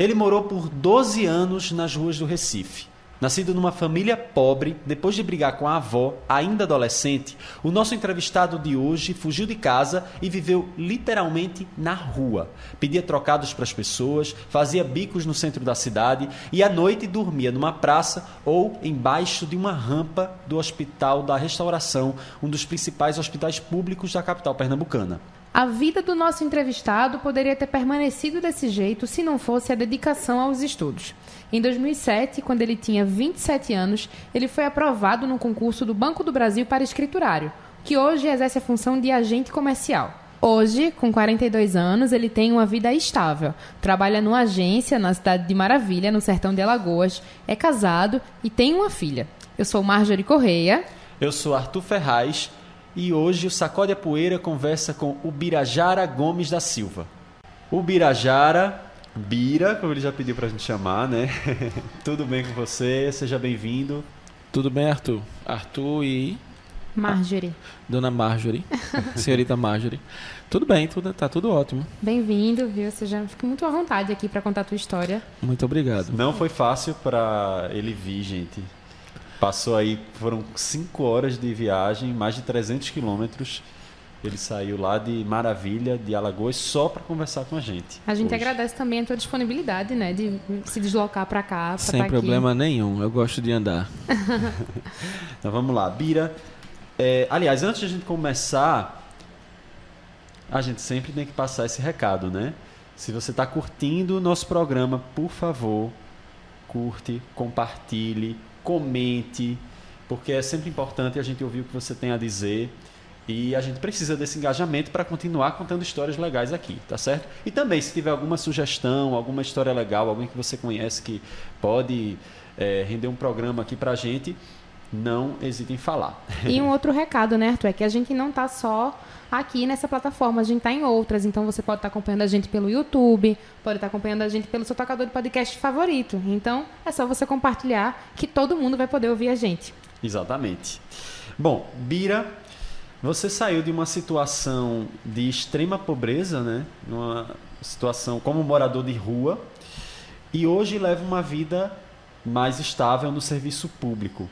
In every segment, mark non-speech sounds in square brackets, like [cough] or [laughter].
Ele morou por 12 anos nas ruas do Recife. Nascido numa família pobre, depois de brigar com a avó, ainda adolescente, o nosso entrevistado de hoje fugiu de casa e viveu literalmente na rua. Pedia trocados para as pessoas, fazia bicos no centro da cidade e à noite dormia numa praça ou embaixo de uma rampa do Hospital da Restauração, um dos principais hospitais públicos da capital pernambucana. A vida do nosso entrevistado poderia ter permanecido desse jeito se não fosse a dedicação aos estudos. Em 2007, quando ele tinha 27 anos, ele foi aprovado no concurso do Banco do Brasil para escriturário, que hoje exerce a função de agente comercial. Hoje, com 42 anos, ele tem uma vida estável. Trabalha numa agência na cidade de Maravilha, no sertão de Alagoas, é casado e tem uma filha. Eu sou Marjorie Correia. Eu sou Arthur Ferraz e hoje o Sacode a Poeira conversa com o Birajara Gomes da Silva. O Birajara, Bira, como ele já pediu pra gente chamar, né? [laughs] Tudo bem com você? Seja bem-vindo. Tudo bem, Arthur? Arthur e. Marjorie. Dona Marjorie. [laughs] Senhorita Marjorie. Tudo bem, tudo, tá tudo ótimo. Bem-vindo, viu? Você já fica muito à vontade aqui para contar a tua história. Muito obrigado. Não foi fácil para ele vir, gente. Passou aí, foram cinco horas de viagem, mais de 300 quilômetros. Ele saiu lá de Maravilha, de Alagoas, só para conversar com a gente. A gente hoje. agradece também a tua disponibilidade, né? De se deslocar para cá. Pra Sem tá problema aqui. nenhum, eu gosto de andar. [laughs] Então vamos lá, Bira. É, aliás, antes de a gente começar, a gente sempre tem que passar esse recado, né? Se você está curtindo o nosso programa, por favor, curte, compartilhe, comente, porque é sempre importante a gente ouvir o que você tem a dizer. E a gente precisa desse engajamento para continuar contando histórias legais aqui, tá certo? E também, se tiver alguma sugestão, alguma história legal, alguém que você conhece que pode é, render um programa aqui para a gente, não hesite em falar. E um [laughs] outro recado, né, Arthur, é que a gente não tá só aqui nessa plataforma, a gente tá em outras, então você pode estar acompanhando a gente pelo YouTube, pode estar acompanhando a gente pelo seu tocador de podcast favorito. Então, é só você compartilhar que todo mundo vai poder ouvir a gente. Exatamente. Bom, Bira, você saiu de uma situação de extrema pobreza, né? Uma situação como morador de rua, e hoje leva uma vida mais estável no serviço público.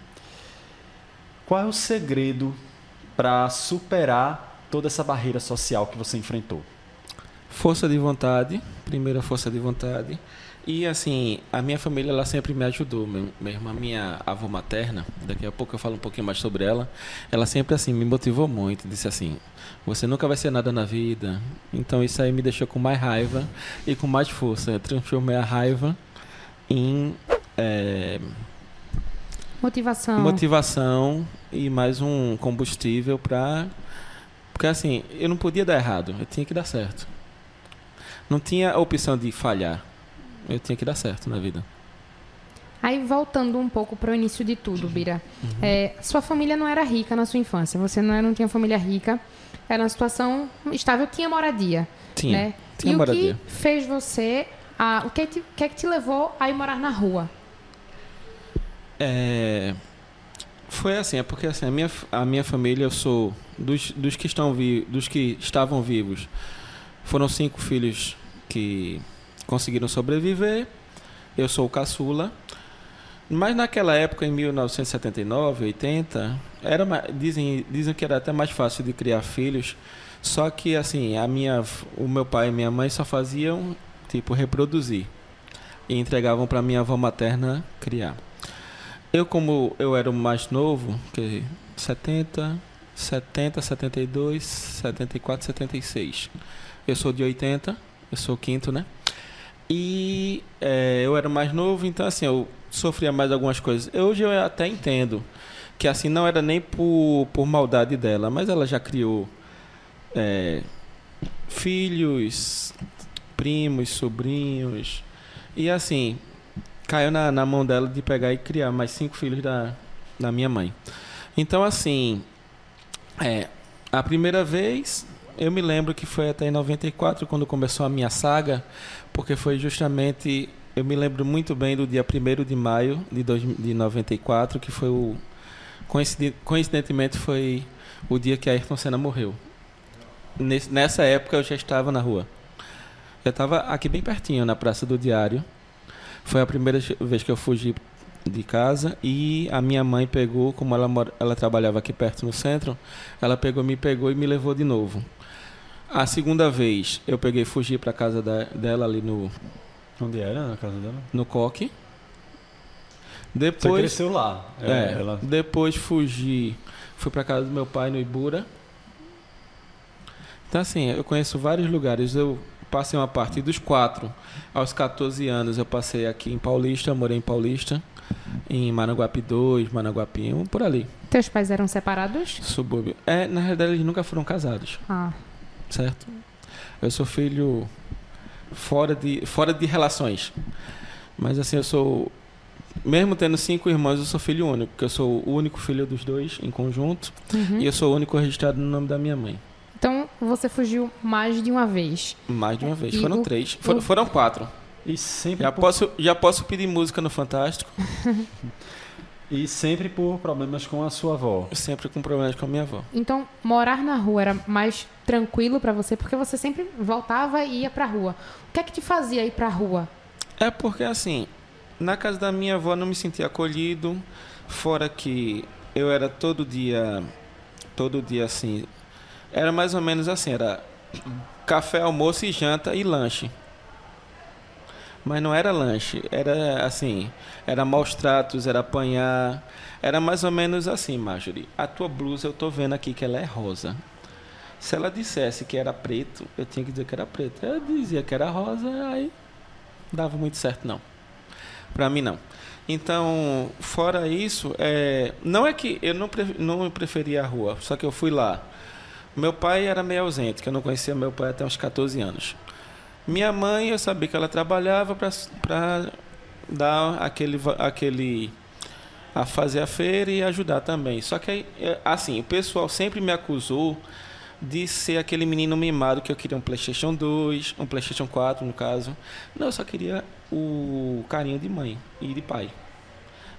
Qual é o segredo para superar toda essa barreira social que você enfrentou? Força de vontade, primeira força de vontade. E assim, a minha família ela sempre me ajudou, mesmo a minha avó materna, daqui a pouco eu falo um pouquinho mais sobre ela, ela sempre assim me motivou muito, disse assim: "Você nunca vai ser nada na vida". Então isso aí me deixou com mais raiva e com mais força. Eu transformei a raiva em eh, Motivação. motivação e mais um combustível para porque assim eu não podia dar errado eu tinha que dar certo não tinha a opção de falhar eu tinha que dar certo na vida Aí, voltando um pouco para o início de tudo, Bira. É, sua família não era rica na sua infância. Você não, era, não tinha família rica. Era uma situação estável. Tinha moradia. tinha né? tinha e moradia o que fez você... A, o que, te- que é que te levou a ir morar na rua? É, foi assim é porque assim a minha a minha família eu sou dos, dos que estão vi, dos que estavam vivos foram cinco filhos que conseguiram sobreviver. Eu sou o caçula. Mas naquela época em 1979 80 era dizem dizem que era até mais fácil de criar filhos. Só que assim a minha o meu pai e minha mãe só faziam tipo reproduzir e entregavam para minha avó materna criar eu, como eu era o mais novo, que 70, 70, 72, 74, 76. Eu sou de 80, eu sou o quinto, né? E é, eu era mais novo, então assim, eu sofria mais algumas coisas. Hoje eu até entendo que assim, não era nem por, por maldade dela, mas ela já criou é, filhos, primos, sobrinhos. E assim, caiu na, na mão dela de pegar e criar mais cinco filhos da, da minha mãe. Então, assim, é, a primeira vez eu me lembro que foi até em 94 quando começou a minha saga, porque foi justamente. Eu me lembro muito bem do dia 1 de maio de, dois, de 94, que foi o. Coincidentemente foi o dia que Ayrton Senna morreu. Nessa época eu já estava na rua. Eu estava aqui bem pertinho, na Praça do Diário. Foi a primeira vez que eu fugi de casa e a minha mãe pegou, como ela, ela trabalhava aqui perto no centro, ela pegou, me pegou e me levou de novo. A segunda vez eu peguei fugi para casa da, dela ali no onde era a casa dela? No Coque. Depois Você cresceu lá. É, é ela... Depois fugi, fui para casa do meu pai no Ibura. Então assim, eu conheço vários lugares. Eu passei uma parte dos quatro aos 14 anos eu passei aqui em Paulista, morei em Paulista em Managuape 2, Managuape 1, por ali. Teus pais eram separados? Subúrbio. É, na realidade eles nunca foram casados. Ah. Certo? Eu sou filho fora de, fora de relações. Mas assim, eu sou. Mesmo tendo cinco irmãos, eu sou filho único, porque eu sou o único filho dos dois em conjunto. Uhum. E eu sou o único registrado no nome da minha mãe. Você fugiu mais de uma vez? Mais de uma vez. E foram o... três. Foram, foram quatro. E sempre já, por... posso, já posso pedir música no Fantástico. [laughs] e sempre por problemas com a sua avó. Sempre com problemas com a minha avó. Então, morar na rua era mais tranquilo para você porque você sempre voltava e ia para rua. O que é que te fazia ir para rua? É porque assim, na casa da minha avó não me sentia acolhido, fora que eu era todo dia todo dia assim, era mais ou menos assim, era café, almoço e janta e lanche. Mas não era lanche, era assim, era maus tratos, era apanhar. Era mais ou menos assim, Marjorie. A tua blusa eu tô vendo aqui que ela é rosa. Se ela dissesse que era preto, eu tinha que dizer que era preto. Ela dizia que era rosa, aí dava muito certo não. Para mim não. Então, fora isso, é, não é que eu não, não preferia a rua, só que eu fui lá. Meu pai era meio ausente, que eu não conhecia meu pai até uns 14 anos. Minha mãe, eu sabia que ela trabalhava para dar aquele, aquele a fazer a feira e ajudar também. Só que é, assim, o pessoal sempre me acusou de ser aquele menino mimado que eu queria um PlayStation 2, um PlayStation 4 no caso. Não, eu só queria o carinho de mãe e de pai.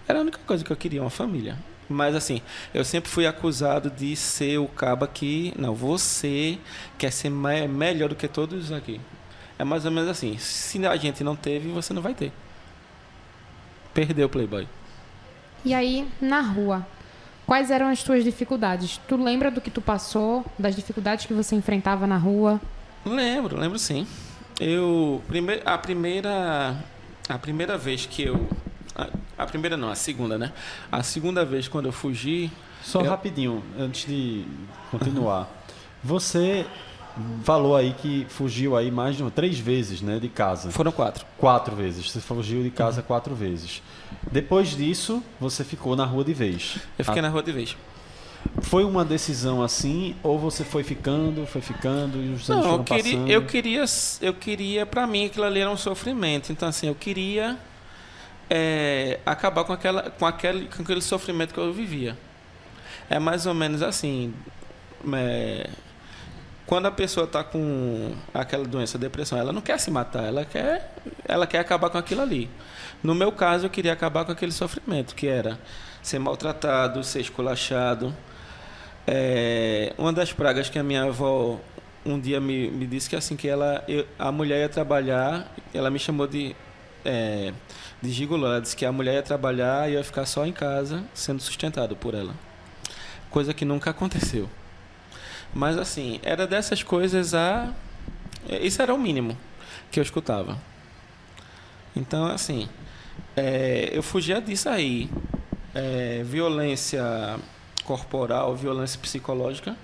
Era a única coisa que eu queria, uma família. Mas assim, eu sempre fui acusado de ser o caba que, não, você quer ser melhor do que todos aqui. É mais ou menos assim. Se a gente não teve, você não vai ter. Perdeu o Playboy. E aí, na rua, quais eram as tuas dificuldades? Tu lembra do que tu passou, das dificuldades que você enfrentava na rua? Lembro, lembro sim. Eu a primeira a primeira vez que eu a, a, primeira não, a segunda, né? A segunda vez quando eu fugi, só eu... rapidinho antes de continuar. Você falou aí que fugiu aí mais de três vezes, né, de casa. Foram quatro. Quatro vezes. Você fugiu de casa uhum. quatro vezes. Depois disso, você ficou na rua de vez. Eu fiquei A... na rua de vez. Foi uma decisão assim ou você foi ficando, foi ficando e os anos Não, eu queria, passando? eu queria, eu queria para mim aquilo ali era um sofrimento. Então assim, eu queria é, acabar com aquela, com aquele, com aquele sofrimento que eu vivia. É mais ou menos assim. É, quando a pessoa está com aquela doença, depressão, ela não quer se matar, ela quer, ela quer acabar com aquilo ali. No meu caso, eu queria acabar com aquele sofrimento, que era ser maltratado, ser esculachado. É, uma das pragas que a minha avó um dia me, me disse que assim que ela eu, a mulher ia trabalhar, ela me chamou de é, de gigolô, ela disse que a mulher ia trabalhar e ia ficar só em casa sendo sustentado por ela. Coisa que nunca aconteceu. Mas assim, era dessas coisas a. Isso era o mínimo que eu escutava. Então, assim, é, eu fugia disso aí. É, violência corporal, violência psicológica.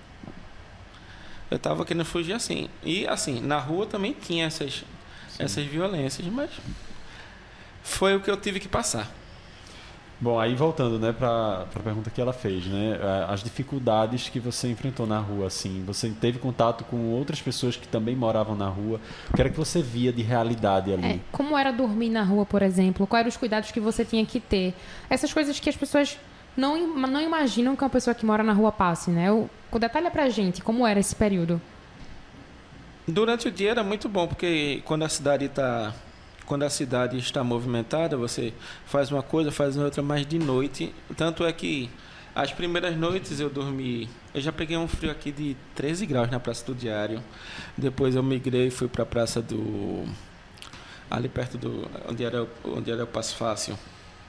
Eu estava querendo fugir assim. E, assim, na rua também tinha essas, essas violências, mas foi o que eu tive que passar. Bom, aí voltando, né, para a pergunta que ela fez, né, é, as dificuldades que você enfrentou na rua, assim, você teve contato com outras pessoas que também moravam na rua, o que era que você via de realidade ali? É, como era dormir na rua, por exemplo? Quais eram os cuidados que você tinha que ter? Essas coisas que as pessoas não, não imaginam que uma pessoa que mora na rua passe, né? O, é pra gente, como era esse período? Durante o dia era muito bom, porque quando a cidade está quando a cidade está movimentada, você faz uma coisa, faz outra, mas de noite. Tanto é que as primeiras noites eu dormi. Eu já peguei um frio aqui de 13 graus na Praça do Diário. Depois eu migrei e fui para a Praça do. ali perto do onde era onde era o Passo Fácil,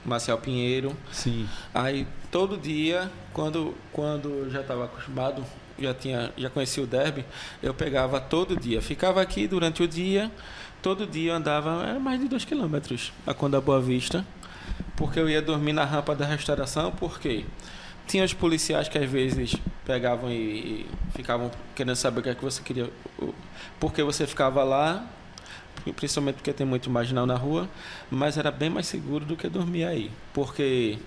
Marcial Pinheiro. Sim. Aí todo dia, quando quando eu já estava acostumado, já tinha já conhecia o derby, eu pegava todo dia, ficava aqui durante o dia, todo dia eu andava era mais de dois quilômetros a Conda Boa Vista, porque eu ia dormir na rampa da restauração, porque tinha os policiais que às vezes pegavam e, ficavam querendo saber o que é que você queria, o- por que você ficava lá, principalmente porque tem muito marginal na rua, mas era bem mais seguro do que dormir aí, porque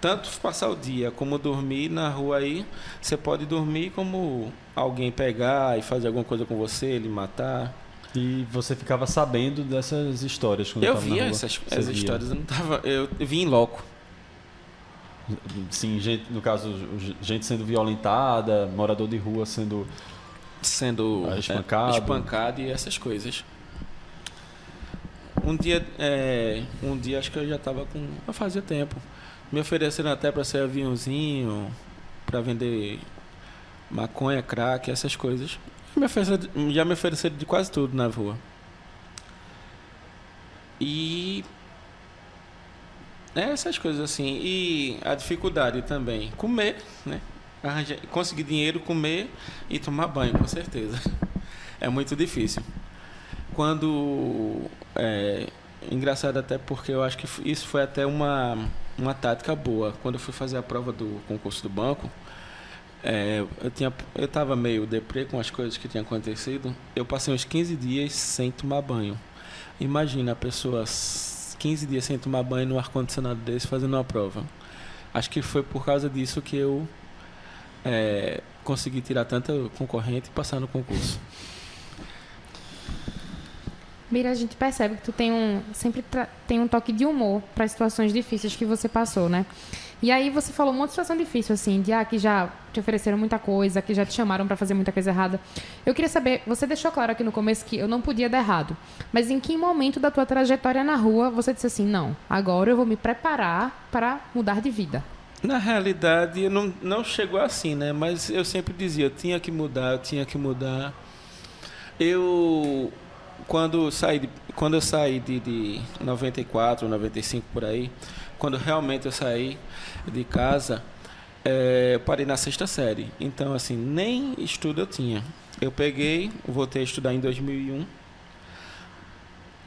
tanto passar o dia como dormir na rua aí, você pode dormir como alguém pegar e fazer alguma coisa com você, lhe matar. E você ficava sabendo dessas histórias quando Eu via essas, essas via. histórias, eu não tava, eu vi em loco. Sim, gente, no caso, gente sendo violentada, morador de rua sendo. sendo Ah, é, espancado. espancado e essas coisas. Um dia, é, um dia acho que eu já estava com, já fazia tempo. Me ofereceram até para ser aviãozinho, para vender maconha, crack, essas coisas. Me ofereceram- já me ofereceram de quase tudo na rua. E é, essas coisas assim. E a dificuldade também. Comer, né? Arranjar, conseguir dinheiro, comer e tomar banho, com certeza. É muito difícil. Quando. É, engraçado até porque eu acho que isso foi até uma, uma tática boa. Quando eu fui fazer a prova do concurso do banco, é, eu tinha eu estava meio deprê com as coisas que tinham acontecido. Eu passei uns 15 dias sem tomar banho. Imagina a pessoa s- 15 dias sem tomar banho no ar-condicionado desse fazendo uma prova. Acho que foi por causa disso que eu é, consegui tirar tanta concorrente e passar no concurso. Mira, a gente percebe que tu tem um sempre tem um toque de humor para situações difíceis que você passou, né? E aí você falou um de situação difícil assim, de ah, que já te ofereceram muita coisa, que já te chamaram para fazer muita coisa errada. Eu queria saber, você deixou claro aqui no começo que eu não podia dar errado, mas em que momento da tua trajetória na rua você disse assim, não, agora eu vou me preparar para mudar de vida? Na realidade, não, não chegou assim, né? Mas eu sempre dizia, eu tinha que mudar, eu tinha que mudar. Eu, quando saí de, quando eu saí de, de 94, 95 por aí, quando realmente eu saí de casa, eh, eu parei na sexta série. Então, assim, nem estudo eu tinha. Eu peguei, voltei a estudar em 2001.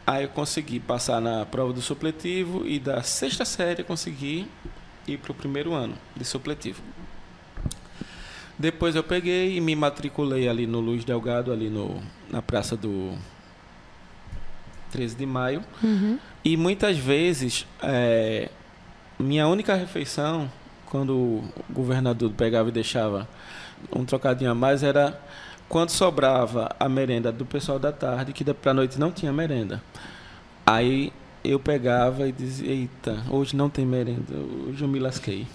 Aí eu consegui passar na prova do supletivo e da sexta série eu consegui ir para o primeiro ano de supletivo. Depois eu peguei e me matriculei ali no Luiz Delgado, ali no, na praça do 13 de maio. E muitas vezes, é, minha única refeição, quando o governador pegava e deixava um trocadinho a mais, era quando sobrava a merenda do pessoal da tarde, que para a noite não tinha merenda. Aí eu pegava e dizia, eita, hoje não tem merenda, hoje eu me lasquei.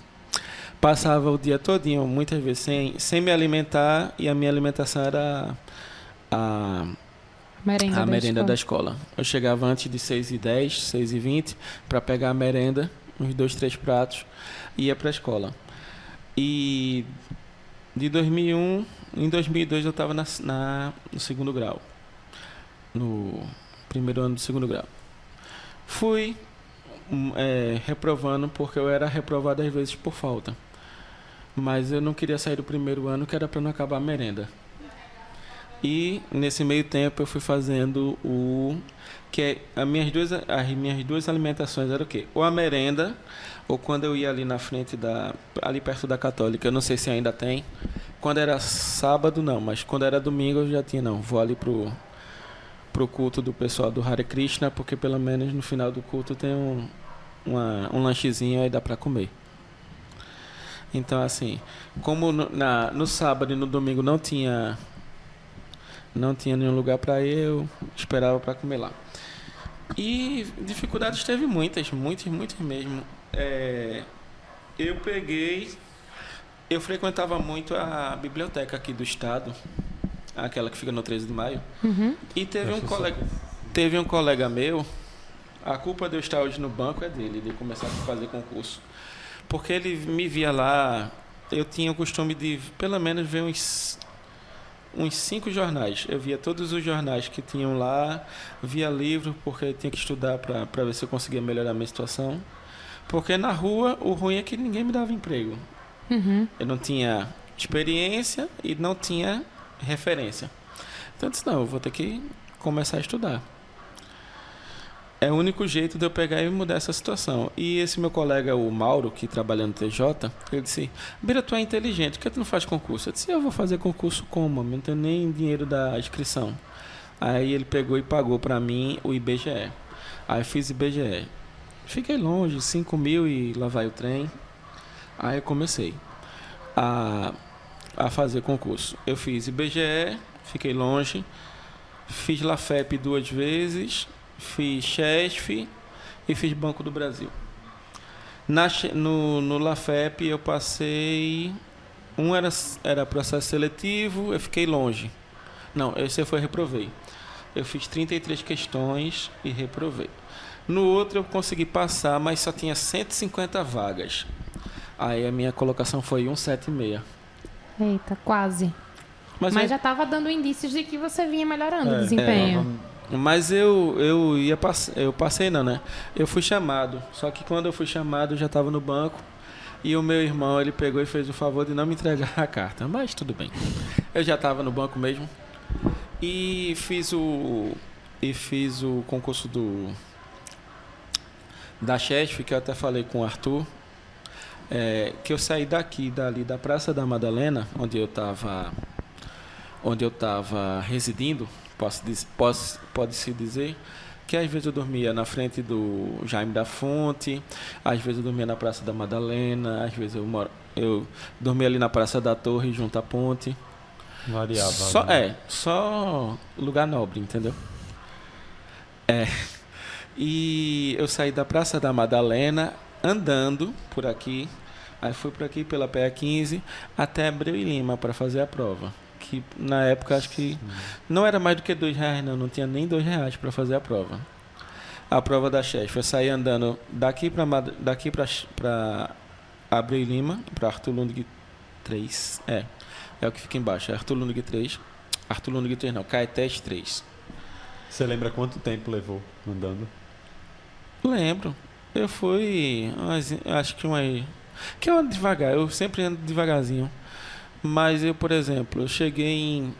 Passava o dia todinho, muitas vezes, sem, sem me alimentar, e a minha alimentação era a, Merenda a da merenda escola. da escola. Eu chegava antes de 6 e 10, 6 e 20 para pegar a merenda, uns dois, três pratos, e ia para a escola. E de 2001, em 2002 eu estava na, na, no segundo grau. No primeiro ano do segundo grau. Fui hum, é, reprovando porque eu era reprovado às vezes por falta. Mas eu não queria sair do primeiro ano, que era para não acabar a merenda. E nesse meio tempo eu fui fazendo o que é, as minhas duas as minhas duas alimentações eram o quê? Ou a merenda ou quando eu ia ali na frente da ali perto da Católica, eu não sei se ainda tem. Quando era sábado não, mas quando era domingo eu já tinha não, vou ali pro pro culto do pessoal do Hare Krishna, porque pelo menos no final do culto tem um uma, um lanchezinho aí dá para comer. Então assim, como no, na, no sábado e no domingo não tinha não tinha nenhum lugar para ir, eu esperava para comer lá. E dificuldades teve muitas, muitas, muitas mesmo. É, eu peguei, eu frequentava muito a biblioteca aqui do estado, aquela que fica no 13 de maio. Uhum. E teve um colega, teve um colega meu, a culpa de eu estar hoje no banco é dele, de começar a fazer concurso. Porque ele me via lá, eu tinha o costume de pelo menos ver uns uns cinco jornais. Eu via todos os jornais que tinham lá, via livro, porque eu tinha que estudar para ver se eu conseguia melhorar a minha situação. Porque na rua, o ruim é que ninguém me dava emprego. Uhum. Eu não tinha experiência e não tinha referência. Então eu disse, não, eu vou ter que começar a estudar. É o único jeito de eu pegar e mudar essa situação. E esse meu colega, o Mauro, que trabalha no TJ, ele disse: Bira, tu é inteligente, por que tu não faz concurso? Eu disse: Eu vou fazer concurso como? Eu não tenho nem dinheiro da inscrição. Aí ele pegou e pagou para mim o IBGE. Aí fiz IBGE. Fiquei longe, 5 mil e lá vai o trem. Aí eu comecei a, a fazer concurso. Eu fiz IBGE, fiquei longe. Fiz LAFEP duas vezes fiz CHESF e fiz Banco do Brasil. Na, no, no LAFEP eu passei. Um era, era processo seletivo, eu fiquei longe. Não, esse foi reprovei. Eu fiz 33 questões e reprovei. No outro eu consegui passar, mas só tinha 150 vagas. Aí a minha colocação foi 176. Eita, quase. Mas, mas eu... já estava dando indícios de que você vinha melhorando é, o desempenho. É, mas eu, eu ia pass... eu passei não, né? Eu fui chamado. Só que quando eu fui chamado, eu já estava no banco. E o meu irmão, ele pegou e fez o favor de não me entregar a carta. Mas tudo bem. Eu já estava no banco mesmo. E fiz o e fiz o concurso do da Chesf, que eu até falei com o Arthur, é, que eu saí daqui, dali da Praça da Madalena, onde eu estava onde eu estava residindo, posso, posso, pode-se dizer que às vezes eu dormia na frente do Jaime da Fonte, às vezes eu dormia na Praça da Madalena, às vezes eu, moro, eu dormia ali na Praça da Torre, junto à ponte. Variava. Só, né? É, só lugar nobre, entendeu? É. E eu saí da Praça da Madalena andando por aqui, aí fui por aqui pela PA 15 até Abreu e Lima para fazer a prova que na época acho que não era mais do que dois reais, não, não tinha nem dois reais para fazer a prova. A prova da chefe foi sair andando daqui para daqui para Abreu Lima, para Arthur Lundg 3. É, é o que fica embaixo, é Arthur Lundg 3. Arthur Lundg 3 não, Caetés 3. Você lembra quanto tempo levou andando? Lembro. Eu fui, acho que uma que eu ando devagar, eu sempre ando devagarzinho. Mas eu, por exemplo, eu cheguei em.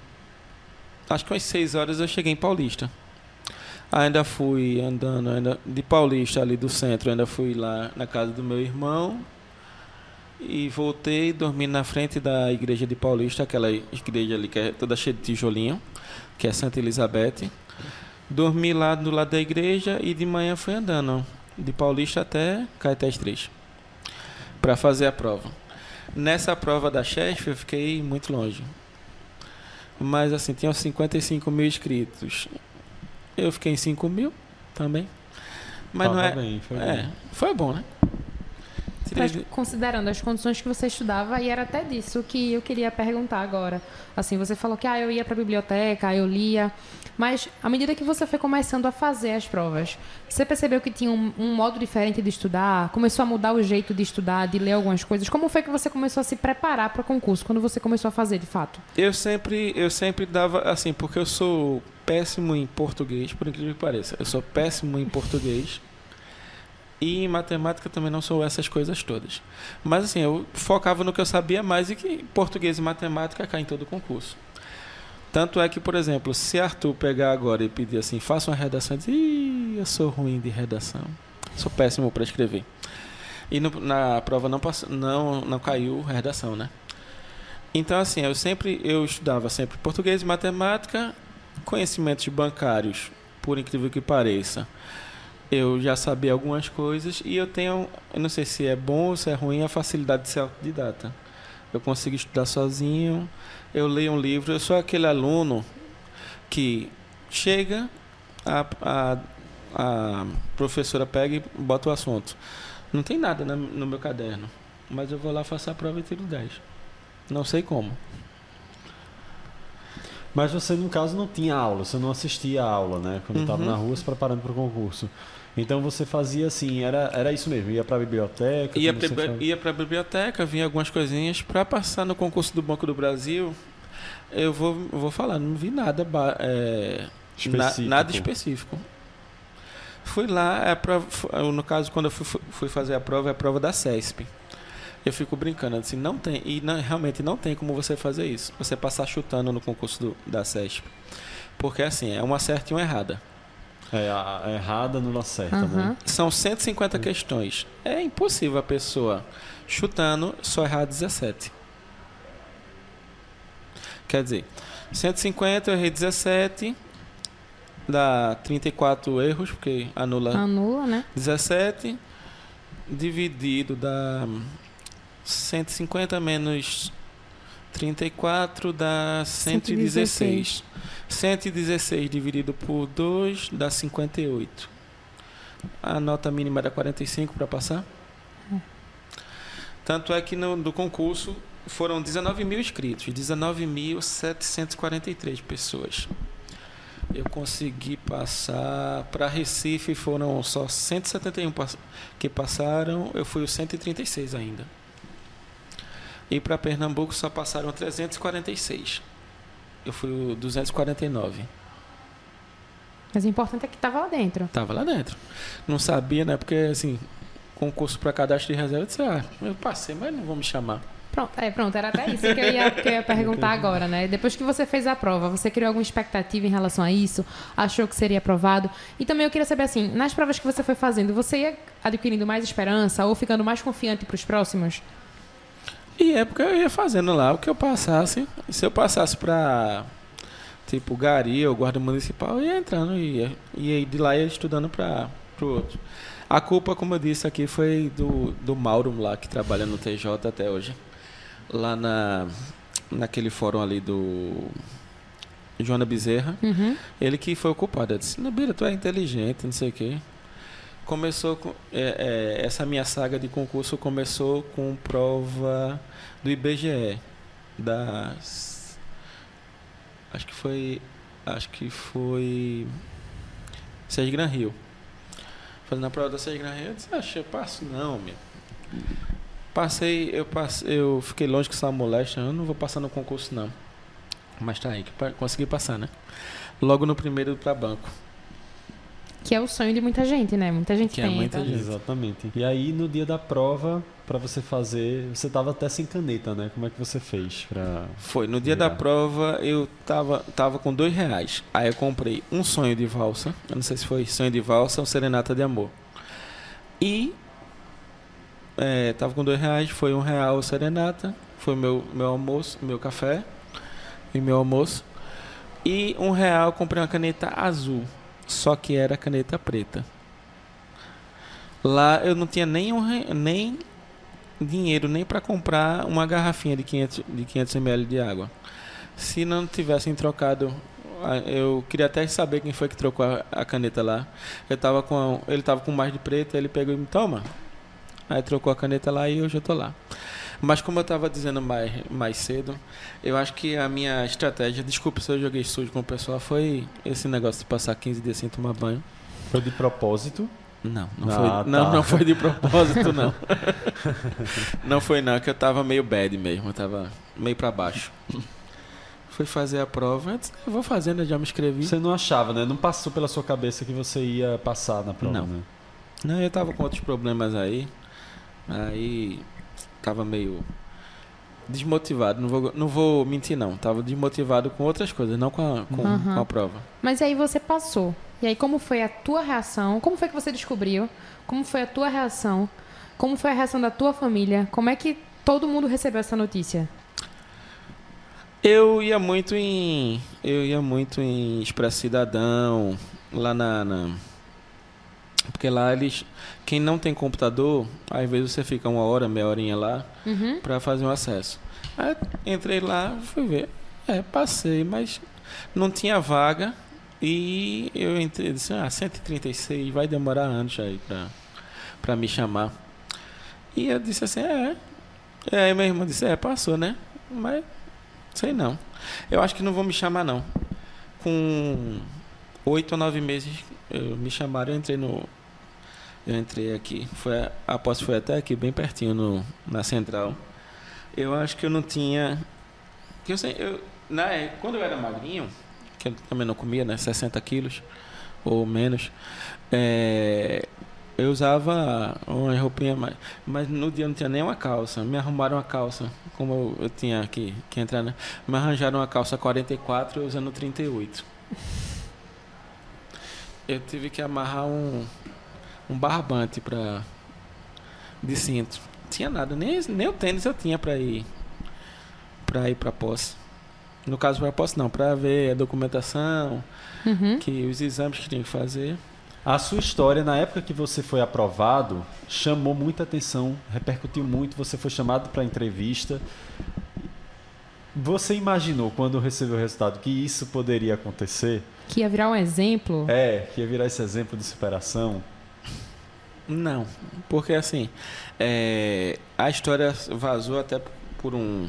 Acho que umas 6 horas eu cheguei em Paulista. Ainda fui andando ainda de Paulista ali do centro, ainda fui lá na casa do meu irmão e voltei dormindo na frente da igreja de Paulista, aquela igreja ali que é toda cheia de tijolinho, que é Santa Elizabeth. Dormi lá do lado da igreja e de manhã fui andando de Paulista até Caetés 3 para fazer a prova. Nessa prova da chefe eu fiquei muito longe. Mas assim, tinham 55 mil inscritos. Eu fiquei em 5 mil também. Mas Tava não é. Bem, foi, é bom. foi bom, né? Mas, considerando as condições que você estudava, e era até disso que eu queria perguntar agora. Assim, você falou que ah, eu ia para a biblioteca, eu lia, mas à medida que você foi começando a fazer as provas, você percebeu que tinha um, um modo diferente de estudar? Começou a mudar o jeito de estudar, de ler algumas coisas? Como foi que você começou a se preparar para o concurso? Quando você começou a fazer, de fato? Eu sempre, eu sempre dava assim, porque eu sou péssimo em português, por incrível que pareça. Eu sou péssimo em português. E em matemática também não sou essas coisas todas. Mas assim, eu focava no que eu sabia mais e que português e matemática caem em todo concurso. Tanto é que, por exemplo, se Arthur pegar agora e pedir assim, faça uma redação, e dizer, Ih, eu sou ruim de redação. Sou péssimo para escrever. E no, na prova não, passou, não, não caiu redação, né? Então, assim, eu sempre eu estudava sempre português e matemática, conhecimentos bancários, por incrível que pareça eu já sabia algumas coisas e eu tenho, eu não sei se é bom ou se é ruim, a facilidade de ser autodidata. Eu consigo estudar sozinho, eu leio um livro, eu sou aquele aluno que chega, a, a, a professora pega e bota o assunto. Não tem nada no, meu caderno, mas eu vou lá, faço a prova e tiro 10. Não sei como. Mas você, no caso, não tinha aula, você não assistia a aula, né? Quando uhum. estava na rua se preparando para o concurso. Então você fazia assim, era, era isso mesmo, ia para a biblioteca? Ia para a biblioteca, vinha algumas coisinhas para passar no concurso do Banco do Brasil. Eu vou, vou falar, não vi nada, é, na- Específico. nada específico. Fui lá, a prova, no caso, quando eu fui, fui fazer a prova, é a prova da CESP. Eu fico brincando, assim, não tem, e não- realmente não tem como você fazer isso. Você passar chutando no concurso do- da CESP. Porque, assim, é uma certa e uma errada. É, a, a errada não acerta, Aham. né? São 150 questões. É impossível a pessoa chutando só errar 17. Quer dizer, 150 eu errei 17, dá 34 erros, porque anula Anula, né? 17, dividido dá 150 menos 34 dá 116. 116 dividido por 2 dá 58. A nota mínima era 45 para passar. Tanto é que no do concurso foram 19 mil inscritos, 19.743 pessoas. Eu consegui passar para Recife, foram só 171 pass- que passaram, eu fui o 136 ainda. E para Pernambuco só passaram 346. Eu fui o 249. Mas o importante é que tava lá dentro. Tava lá dentro. Não sabia, né? Porque assim, concurso para cadastro de reserva, eu disse, ah, eu passei, mas não vão me chamar. Pronto, é, pronto, era até isso que eu ia, que eu ia perguntar agora, né? Depois que você fez a prova, você criou alguma expectativa em relação a isso? Achou que seria aprovado? E também eu queria saber assim, nas provas que você foi fazendo, você ia adquirindo mais esperança ou ficando mais confiante para os próximos? E é porque eu ia fazendo lá o que eu passasse. Se eu passasse pra tipo Gari ou Guarda Municipal, eu ia entrando e ia, ia de lá ia estudando para pro outro. A culpa, como eu disse aqui, foi do, do Mauro lá, que trabalha no TJ até hoje. Lá na, naquele fórum ali do Joana Bezerra. Uhum. Ele que foi o culpado. Eu disse, Nabira, tu é inteligente, não sei o quê. Começou com. é, é, essa minha saga de concurso começou com prova do IBGE. Das. Acho que foi. Acho que foi. Sérgio Gran Rio. Fazendo a prova da Sérgio Gran Rio, eu disse, acho eu passo não, meu. Passei, eu passei, eu fiquei longe com essa moléstia, eu não vou passar no concurso não. Mas tá aí, consegui passar, né? Logo no primeiro para banco. Que é o sonho de muita gente, né? Muita gente Que é tenta. muita gente. Exatamente. E aí, no dia da prova, pra você fazer, você tava até sem caneta, né? Como é que você fez pra... Foi, no dia Virar. da prova eu tava, tava com dois reais. Aí eu comprei um sonho de valsa. Eu não sei se foi sonho de valsa ou serenata de amor. E é, tava com dois reais, foi um real serenata. Foi meu, meu almoço, meu café e meu almoço. E um real eu comprei uma caneta azul. Só que era caneta preta. Lá eu não tinha nem, um, nem dinheiro nem para comprar uma garrafinha de 500, de 500 ml de água. Se não tivessem trocado, eu queria até saber quem foi que trocou a, a caneta lá. Eu tava com, ele tava com mais de preto, ele pegou e me toma. Aí trocou a caneta lá e hoje eu tô lá. Mas como eu tava dizendo mais, mais cedo, eu acho que a minha estratégia, desculpa se eu joguei sujo com o pessoal, foi esse negócio de passar 15 dias sem tomar banho. Foi de propósito? Não, não, Ah, foi, tá. não, não foi de propósito, não. [laughs] não foi não, que eu tava meio bad mesmo, eu tava meio pra baixo. Fui fazer a prova, eu disse, eu vou fazendo, eu já me inscrevi. Você não achava, né? Não passou pela sua cabeça que você ia passar na prova, Não. né? Não, eu tava com outros problemas aí, aí tava meio desmotivado, não vou, não vou mentir não, tava desmotivado com outras coisas, não com a, com, Aham. com a prova. Mas aí você passou. E aí como foi a tua reação? Como foi que você descobriu? Como foi a tua reação? Como foi a reação da tua família? Como é que todo mundo recebeu essa notícia? Eu ia muito em. Eu ia muito em Expresso Cidadão, lá na, na- Porque lá eles. Quem não tem computador, às vezes você fica uma hora, meia horinha lá, Uhum. pra fazer um acesso. Aí entrei lá, fui ver. É, passei, mas não tinha vaga. E eu entrei, disse, ah, 136, vai demorar anos aí pra, pra me chamar. E eu disse assim, é. E aí meu irmão disse, é, passou, né? Mas, sei não. Eu acho que não vão me chamar, não. Com oito ou nove meses, me chamaram, eu entrei no... Eu entrei aqui. Foi, a a posse foi até aqui, bem pertinho, no, na central. Eu acho que eu não tinha... Eu, eu, na, quando eu era magrinho, que eu também não comia, né? 60 quilos ou menos. É, eu usava uma roupinha, mas, mas no dia não tinha nem uma calça. Me arrumaram uma calça, como eu, eu tinha que, que entrar, né? Me arranjaram uma calça 44 e eu usando 38. Eu tive que amarrar um, um barbante pra, de cinto. Tinha nada, nem, nem o tênis eu tinha para ir para ir para posse. No caso para posse não, para ver a documentação, Uhum. que os exames que tinha que fazer. A sua história, na época que você foi aprovado, chamou muita atenção, repercutiu muito, você foi chamado para entrevista. Você imaginou, quando recebeu o resultado, que isso poderia acontecer? Que ia virar um exemplo. É, que ia virar esse exemplo de superação? Não, porque assim, é, a história vazou até por um,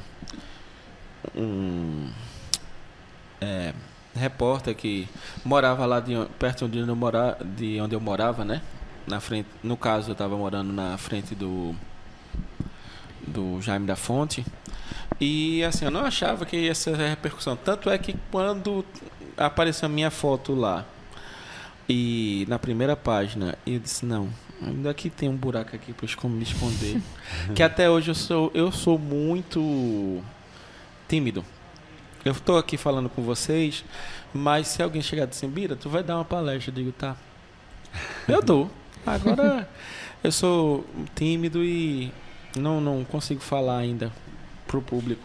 um é, repórter que morava lá de, perto de onde, eu mora, de onde eu morava, né? Na frente, no caso, eu estava morando na frente do do Jaime da Fonte. E assim, eu não achava que ia ser repercussão. Tanto é que quando apareceu a minha foto lá, e na primeira página, eu disse, não, ainda que tem um buraco aqui para me esconder. [laughs] que até hoje eu sou, eu sou muito tímido. Eu estou aqui falando com vocês, mas se alguém chegar e dizer, assim, Bira, tu vai dar uma palestra, eu digo, tá. Eu dou. Agora [laughs] eu sou tímido e não, não consigo falar ainda pro público.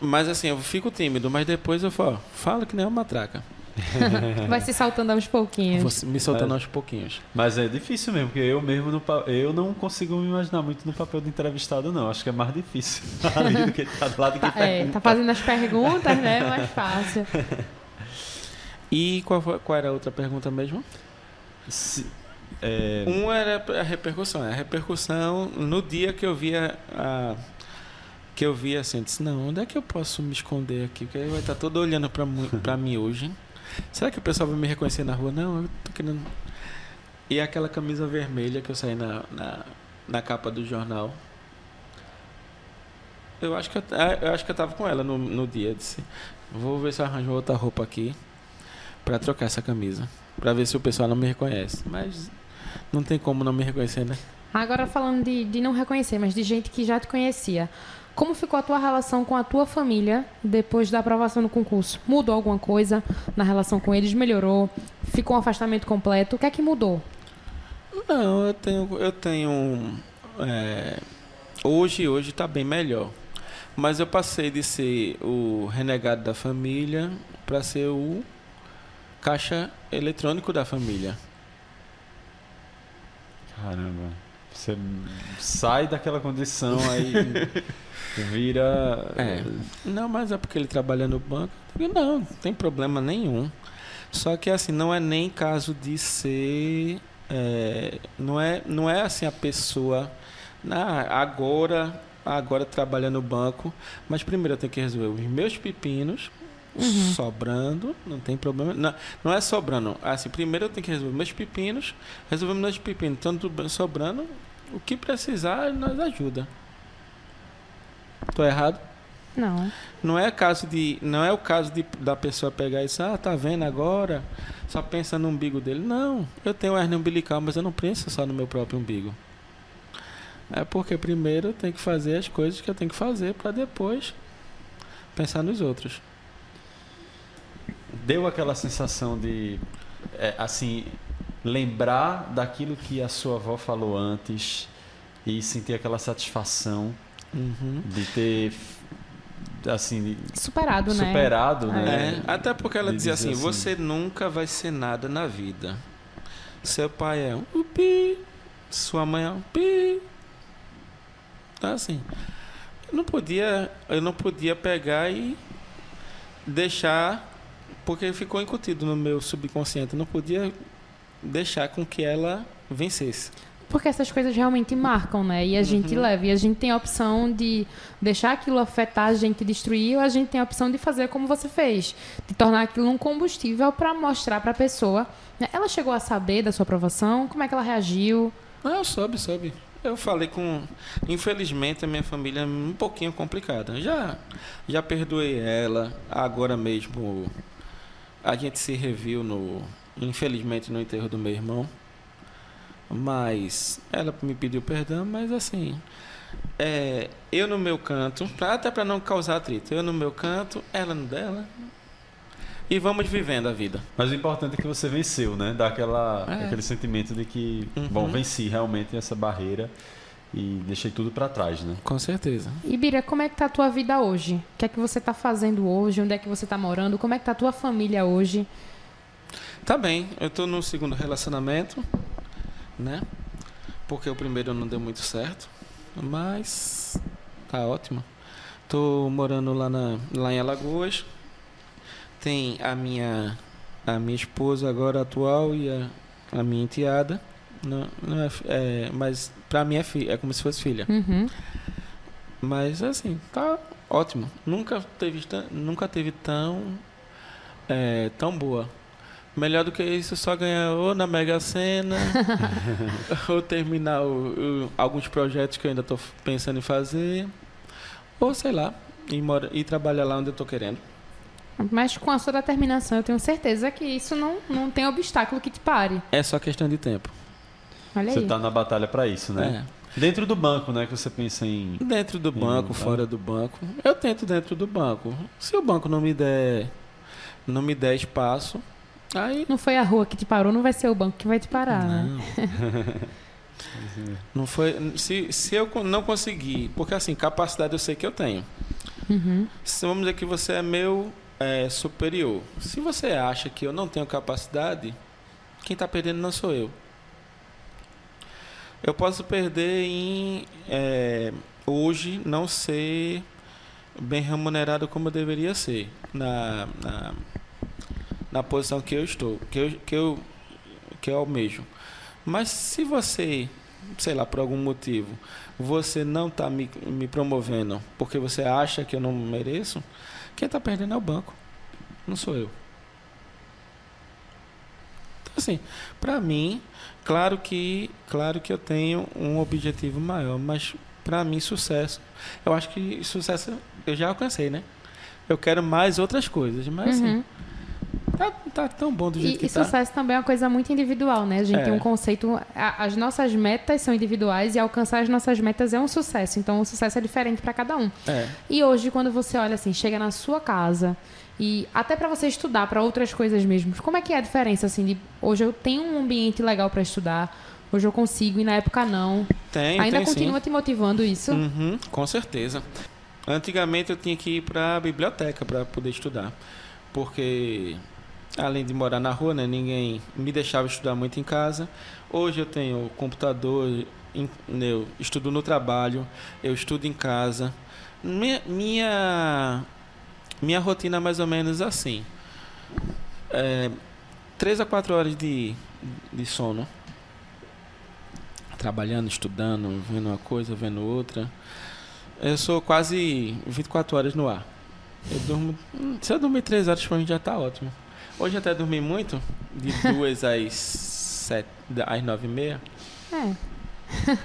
Mas assim, eu fico tímido, mas depois eu falo, falo que nem uma matraca. [laughs] Vai se saltando aos pouquinhos. Vou me soltando É. aos pouquinhos. Mas é difícil mesmo, porque eu mesmo no eu não consigo me imaginar muito no papel de entrevistado, não. Acho que é mais difícil [laughs] ali do que tá do lado que Tá, é, pergunta. tá fazendo as perguntas, né? É mais fácil. E qual, foi- qual era a outra pergunta mesmo? Se- é, Um era a repercussão. A repercussão no dia que eu via a. Que eu vi assim, eu disse, não, onde é que eu posso me esconder aqui? Porque ele vai estar todo olhando pra mim hoje. Será que o pessoal vai me reconhecer na rua? Não, eu tô querendo. E aquela camisa vermelha que eu saí na, na, na capa do jornal. Eu acho que eu, ah, eu acho que eu tava com ela no, no dia. Disse, vou ver se eu arranjo outra roupa aqui pra trocar essa camisa. Pra ver se o pessoal não me reconhece. Mas não tem como não me reconhecer, né? Agora falando de, de não reconhecer, mas de gente que já te conhecia. Como ficou a tua relação com a tua família depois da aprovação no concurso? Mudou alguma coisa na relação com eles? Melhorou? Ficou um afastamento completo? O que é que mudou? Não, eu tenho. Eu tenho. é, hoje, hoje tá bem melhor. Mas eu passei de ser o renegado da família para ser o caixa eletrônico da família. Caramba. Você sai daquela condição aí [laughs] vira. É. Não, mas é porque ele trabalha no banco. Não, não tem problema nenhum. Só que assim, não é nem caso de ser. é, não, é, não é assim a pessoa. Ah, agora, agora trabalha no banco. Mas primeiro eu tenho que resolver os meus pepinos. Sobrando, não tem problema. Não, não é sobrando. Assim, primeiro eu tenho que resolver meus pepinos. Resolvemos meus pepinos, tanto sobrando. O que precisar, nós ajuda. Tô errado? Não. Não é caso de, não é o caso de, da pessoa pegar isso, ah, tá vendo agora? Só pensa no umbigo dele. Não, eu tenho hernia umbilical, mas eu não penso só no meu próprio umbigo. É porque primeiro eu tenho que fazer as coisas que eu tenho que fazer para depois pensar nos outros. Deu aquela sensação de. é, assim, lembrar daquilo que a sua avó falou antes e sentir aquela satisfação Uhum. de ter. Assim, Superado, né? superado, né? É, até porque ela De dizia dizer assim, você nunca vai ser nada na vida. Seu pai é um pi, sua mãe é um pi. Então assim, eu não podia, eu não podia pegar e deixar, porque ficou incutido no meu subconsciente, eu não podia deixar com que ela vencesse. Porque essas coisas realmente marcam, né? E a gente leva. E a gente tem a opção de deixar aquilo afetar a gente, destruir, ou a gente tem a opção de fazer como você fez. De tornar aquilo um combustível para mostrar para a pessoa. né? Ela chegou a saber da sua aprovação? Como é que ela reagiu? Ah, eu soube, soube. eu falei com. Infelizmente, a minha família é um pouquinho complicada. Já, já perdoei ela. Agora mesmo, a gente se reviu no. Infelizmente, no enterro do meu irmão. Mas ela me pediu perdão, mas assim. É, eu no meu canto, pra, até para não causar atrito, eu no meu canto, ela no dela. E vamos vivendo a vida. Mas o importante é que você venceu, né? Dá aquela, É. aquele sentimento de que, Uhum. bom, venci realmente essa barreira e deixei tudo pra trás, né? Com certeza. E Bira, como é que tá a tua vida hoje? O que é que você tá fazendo hoje? Onde é que você tá morando? Como é que tá a tua família hoje? Tá bem, eu tô no segundo relacionamento, né? Porque o primeiro não deu muito certo, mas tá ótimo. Tô morando lá, na, lá em Alagoas. Tem a minha a minha esposa agora atual e a, a minha enteada. Não, não é, é, mas pra mim é, fi, é como se fosse filha. Uhum. Mas assim, tá ótimo. Nunca teve, nunca teve tão é, tão boa. Melhor do que isso, só ganhar ou na Mega Sena, [laughs] ou terminar o- o- alguns projetos que eu ainda estou pensando em fazer, ou sei lá, ir, mora, ir trabalhar lá onde eu estou querendo. Mas com a sua determinação, eu tenho certeza que isso não, não tem obstáculo que te pare. É só questão de tempo. Olha Você aí. tá na batalha pra isso, né? Dentro do banco, né? Que você pensa em. É. Dentro do banco, fora do banco. Eu tento dentro do banco. Se o banco não me der, não me der espaço, aí Não foi a rua que te parou, não vai ser o banco que vai te parar, né? Não [laughs] foi. Se, se eu não conseguir, porque assim, capacidade eu sei que eu tenho. Uhum. Se vamos dizer que você é meu é, superior. Se você acha que eu não tenho capacidade, quem está perdendo não sou eu. Eu posso perder em é, hoje não ser bem remunerado como eu deveria ser na, na, na posição que eu estou, que eu, que eu, que eu almejo. Mas se você, sei lá, por algum motivo, você não está me, me promovendo porque você acha que eu não mereço, quem está perdendo é o banco, não sou eu. Então, assim, para mim, claro que, claro que eu tenho um objetivo maior, mas para mim sucesso, eu acho que sucesso eu já alcancei, né? Eu quero mais outras coisas, mas assim, Uhum. Tá, tá tão bom do jeito E, que e tá. sucesso também é uma coisa muito individual, né? A gente É. tem um conceito. a- as nossas metas são individuais e alcançar as nossas metas é um sucesso. Então o sucesso é diferente para cada um. É. E hoje, quando você olha assim, chega na sua casa e até para você estudar para outras coisas mesmo, como é que é a diferença assim de hoje eu tenho um ambiente legal para estudar, hoje eu consigo e na época não. Tem, Ainda tem sim. continua te motivando isso? Uhum, com certeza. Antigamente eu tinha que ir para a biblioteca para poder estudar, porque além de morar na rua, né, ninguém me deixava estudar muito em casa. Hoje eu tenho computador, em- eu estudo no trabalho, eu estudo em casa. Minha minha, minha rotina é mais ou menos assim. É, três a quatro horas de, de sono. Trabalhando, estudando, vendo uma coisa, vendo outra. Eu sou quase 24 horas no ar. Eu durmo. Se eu dormir 3 horas, pra mim já tá ótimo. Hoje até dormi muito, de [laughs] 2 às 7, às 9 e meia. É,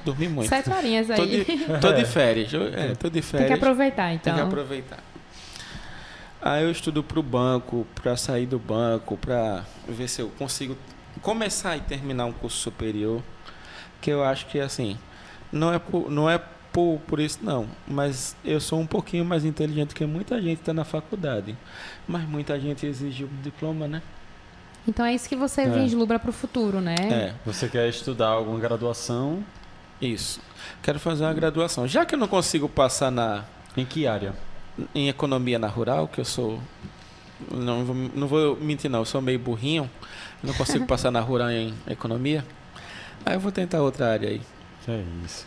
Dormi muito. sete horinhas aí. Tô de, tô de férias. É, tô de Tem férias. que aproveitar, Tem então. que aproveitar. Aí eu estudo pro banco, pra sair do banco, pra ver se eu consigo começar e terminar um curso superior. Que eu acho que assim, não é por, não é por, por isso não, mas eu sou um pouquinho mais inteligente que muita gente está na faculdade. Mas muita gente exige o diploma, né? Então é isso que você É. vislumbra pro futuro, né? É, Você quer estudar alguma graduação? isso. Quero fazer uma graduação. Já que eu não consigo passar na, Em que área? em economia na rural, que eu sou. Não vou, não vou mentir, não, eu sou meio burrinho. Não consigo [laughs] passar na rural em economia. Aí eu vou tentar outra área aí. Que é isso.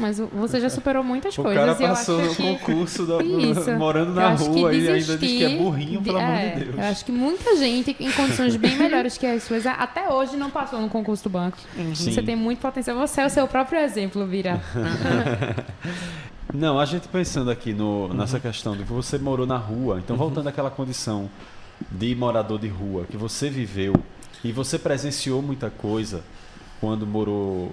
Mas o- você já superou muitas O coisas cara e eu passou acho no que... concurso da- Isso. morando na rua e ainda diz que é desistir burrinho, pelo de- amor é, de Deus. Eu acho que muita gente em condições bem melhores que as suas até hoje não passou no concurso do banco. Sim. Você tem muito potencial. Você é o seu próprio exemplo, Vira. [laughs] Não, a gente pensando aqui no, nessa questão de que você morou na rua, então voltando àquela condição de morador de rua que você viveu e você presenciou muita coisa quando morou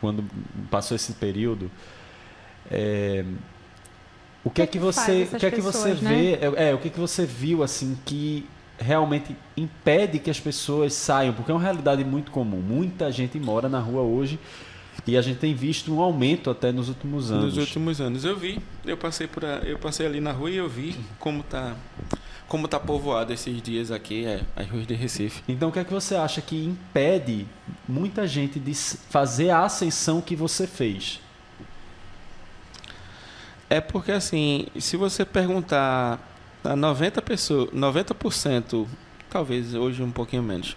quando passou esse período, é, o que é que faz você, o que é que você pessoas, né? vê, é, é, o que é que você viu assim que realmente impede que as pessoas saiam, porque é uma realidade muito comum. Muita gente mora na rua hoje e a gente tem visto um aumento até nos últimos anos. Nos últimos anos eu vi, eu passei por, a- eu passei ali na rua e eu vi como tá, como tá povoado esses dias aqui, é, as ruas de Recife. Então, o que é que você acha que impede muita gente de fazer a ascensão que você fez? É porque assim, se você perguntar a 90 pessoas, 90%, talvez hoje um pouquinho menos,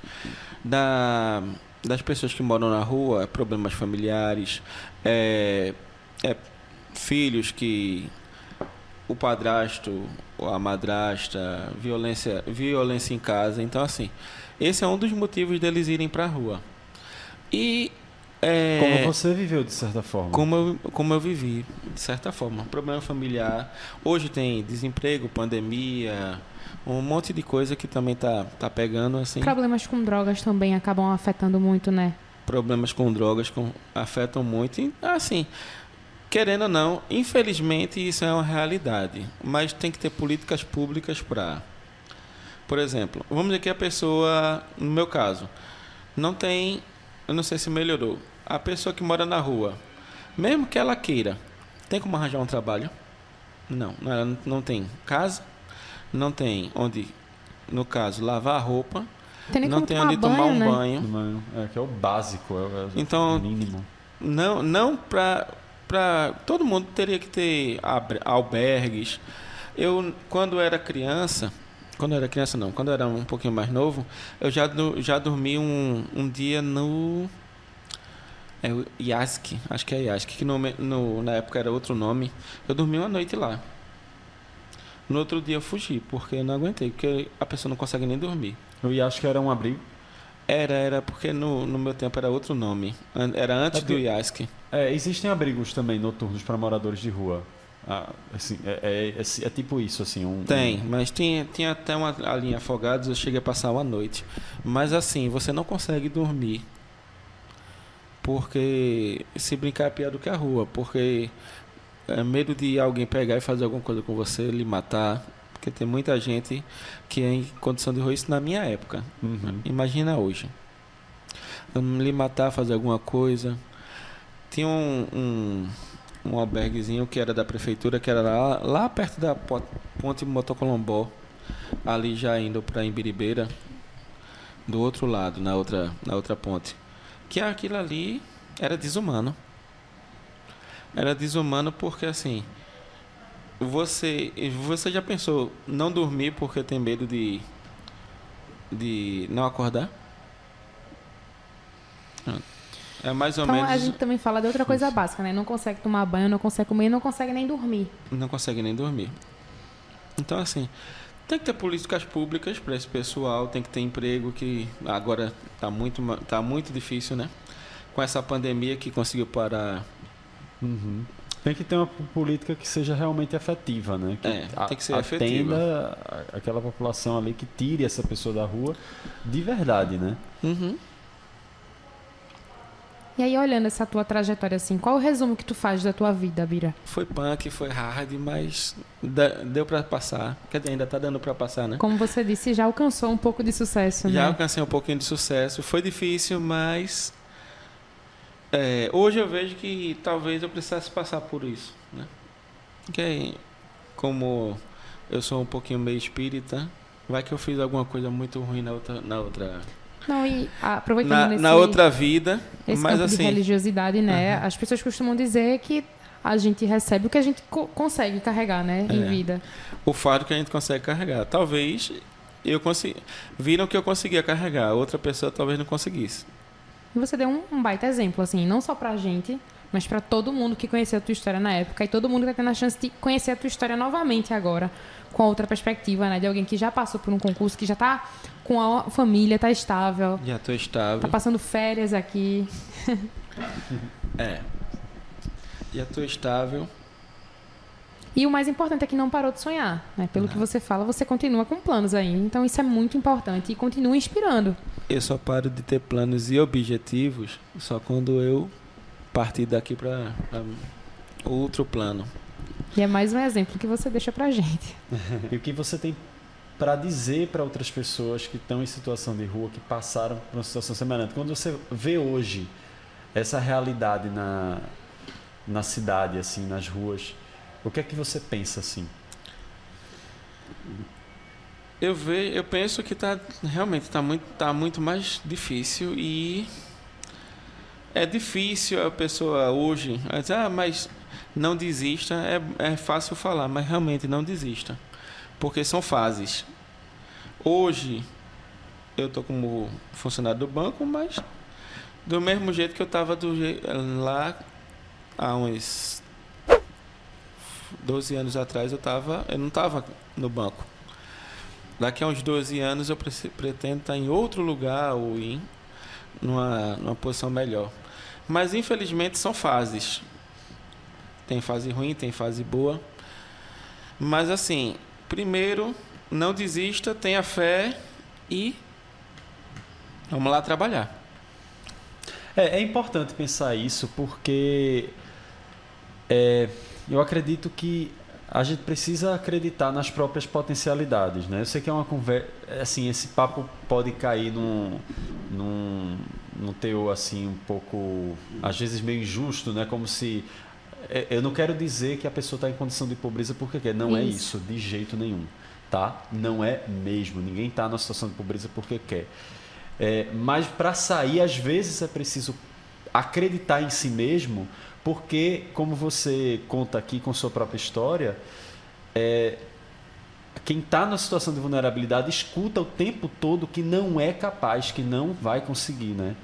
da, das pessoas que moram na rua, problemas familiares, é, é, filhos que o padrasto, a madrasta, violência, violência em casa. Então assim, esse é um dos motivos deles irem para a rua. E é, Como você viveu, de certa forma. como eu, como eu vivi, de certa forma. Problema familiar. Hoje tem desemprego, pandemia, um monte de coisa que também tá, tá pegando, assim. Problemas com drogas também acabam afetando muito, né? Problemas com drogas com, afetam muito. E, assim, querendo ou não, infelizmente isso é uma realidade. Mas tem que ter políticas públicas para. Por exemplo, vamos dizer que a pessoa, no meu caso, não tem. Eu não sei se melhorou. A pessoa que mora na rua, mesmo que ela queira, tem como arranjar um trabalho? Não, ela não- tem casa, não tem onde, no caso, lavar a roupa, Tem nem não como tem tomar onde banho, tomar um né? banho. É, que é o básico, é o, é o Então- mínimo. Não, não para para todo mundo teria que ter albergues. Eu quando era criança, quando era criança não, quando era um pouquinho mais novo, eu já já dormi um, um dia no é o Yask, acho que é Yask, que no, no- na época era outro nome. Eu dormi uma noite lá. No outro dia eu fugi, porque eu não aguentei, porque a pessoa não consegue nem dormir. Acho que era um abrigo. Era, era porque no, no meu tempo era outro nome. Era antes É do porque- Yask. É, existem abrigos também noturnos para moradores de rua. Ah, assim, é, é- é- é tipo isso, assim. Um, Tem, um- mas tinha, tinha até uma a linha Afogados, eu cheguei a passar uma noite. Mas assim, você não consegue dormir. Porque se brincar é pior do que a rua. Porque é medo de alguém pegar e fazer alguma coisa com você, lhe matar. Porque tem muita gente que é em condição de rua, isso na minha época. Uhum. Imagina hoje. Lhe matar, fazer alguma coisa. Tinha um, um, um alberguezinho que era da prefeitura, que era lá, lá perto da po- ponte Motocolombó, ali já indo para Imbiribeira, do outro lado, na outra, na outra ponte. Que aquilo ali era desumano. Era desumano porque assim. Você, você já pensou não dormir porque tem medo de de não acordar? É mais ou Então menos. a gente também fala de outra coisa básica, né? Não consegue tomar banho, não consegue comer, não consegue nem dormir. Não consegue nem dormir. Então, assim, tem que ter políticas públicas para esse pessoal, tem que ter emprego, que agora tá muito, tá muito difícil, né? Com essa pandemia que conseguiu parar. Uhum. Tem que ter uma política que seja realmente efetiva, né? Que É, a- tem que ser atenda efetiva. aquela população ali que tire essa pessoa da rua de verdade, né? Uhum. E aí, olhando essa tua trajetória assim, qual o resumo que tu faz da tua vida, Bira? Foi punk, foi hard, mas deu para passar. Quer dizer, ainda tá dando para passar, né? Como você disse, já alcançou um pouco de sucesso, Já né? alcancei um pouquinho de sucesso. Foi difícil, mas é, hoje eu vejo que talvez eu precisasse passar por isso, né? Porque como eu sou um pouquinho meio espírita, vai que eu fiz alguma coisa muito ruim na outra, na outra, Não, e ah, aproveitando na, nesse, na outra vida, esse mas campo de assim, religiosidade, né? As pessoas costumam dizer que a gente recebe o que a gente co- consegue carregar, né? Em É. vida. o fardo que a gente consegue carregar. Talvez eu consegui, viram que eu conseguia carregar, outra pessoa talvez não conseguisse. E você deu um, um baita exemplo, assim, não só pra gente, mas pra todo mundo que conheceu a tua história na época e todo mundo que tá tendo a chance de conhecer a tua história novamente agora, com outra perspectiva, né? De alguém que já passou por um concurso, que já tá com a família, tá estável, Já estou estável. tá passando férias aqui. [laughs] É. Já estou estável. E o mais importante é que não parou de sonhar, né? Pelo que você fala, você continua com planos aí. Então isso é muito importante e continua inspirando. Eu só paro de ter planos e objetivos só quando eu partir daqui para outro plano. E é mais um exemplo que você deixa pra gente. [laughs] e o que você tem para dizer para outras pessoas que estão em situação de rua, que passaram por uma situação semelhante? Quando você vê hoje essa realidade na, na cidade, assim, nas ruas, o que é que você pensa assim? Eu vejo, eu penso que tá realmente tá muito tá muito mais difícil e é difícil a pessoa hoje, dizer, ah, mas não desista, é, é fácil falar, mas realmente não desista. Porque são fases. Hoje eu tô como funcionário do banco, mas do mesmo jeito que eu estava lá há uns 12 anos atrás eu tava, eu não estava no banco. Daqui a uns 12 anos eu pretendo estar em outro lugar ou em numa, numa posição melhor. Mas infelizmente são fases. Tem fase ruim, tem fase boa. Mas assim, primeiro, não desista, tenha fé e vamos lá trabalhar. É, é importante pensar isso porque é, eu acredito que a gente precisa acreditar nas próprias potencialidades, né? Eu sei que é uma conversa, assim, esse papo pode cair num, num, num teor assim um pouco, às vezes meio injusto, né? Como se é, eu não quero dizer que a pessoa está em condição de pobreza porque quer. Não é isso. é isso, de jeito nenhum. Tá? Não é mesmo. Ninguém está na situação de pobreza porque quer. É, mas para sair, às vezes é preciso acreditar em si mesmo, porque, como você conta aqui com sua própria história, é, quem está na situação de vulnerabilidade escuta o tempo todo que não é capaz, que não vai conseguir. Né?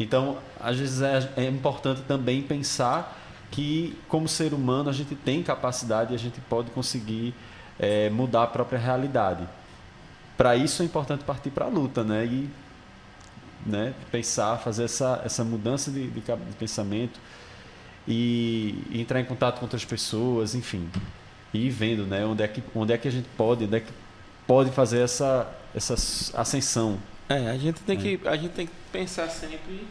Então, às vezes é, é importante também pensar que, como ser humano, a gente tem capacidade e a gente pode conseguir é, mudar a própria realidade. Para isso é importante partir para a luta, né? E né, pensar, fazer essa, essa mudança de, de, de pensamento e, entrar em contato com outras pessoas, enfim. E ir vendo né, onde, é que, onde é que a gente pode, onde é que pode fazer essa, essa ascensão. É, a gente tem, é. que, a gente tem que pensar sempre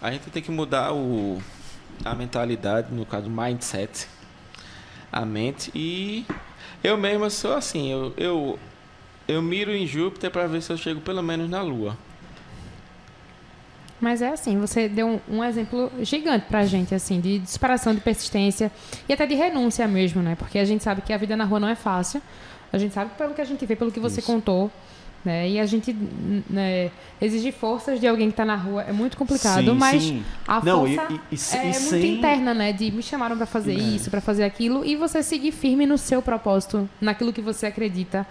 a gente tem que mudar o, a mentalidade, no caso, o mindset, a mente. E eu mesmo sou assim, eu, eu, eu miro em Júpiter para ver se eu chego pelo menos na Lua. Mas é assim, você deu um, um exemplo gigante pra gente, assim, de disparação, de persistência e até de renúncia mesmo, né? Porque a gente sabe que a vida na rua não é fácil. A gente sabe pelo que a gente vê, pelo que você Isso. contou. Né? E a gente né, exigir forças de alguém que está na rua é muito complicado, sim, mas sim. a Não, força e, e, e, é muito sem... interna, né? De me chamaram para fazer é. isso, para fazer aquilo, e você seguir firme no seu propósito, naquilo que você acredita.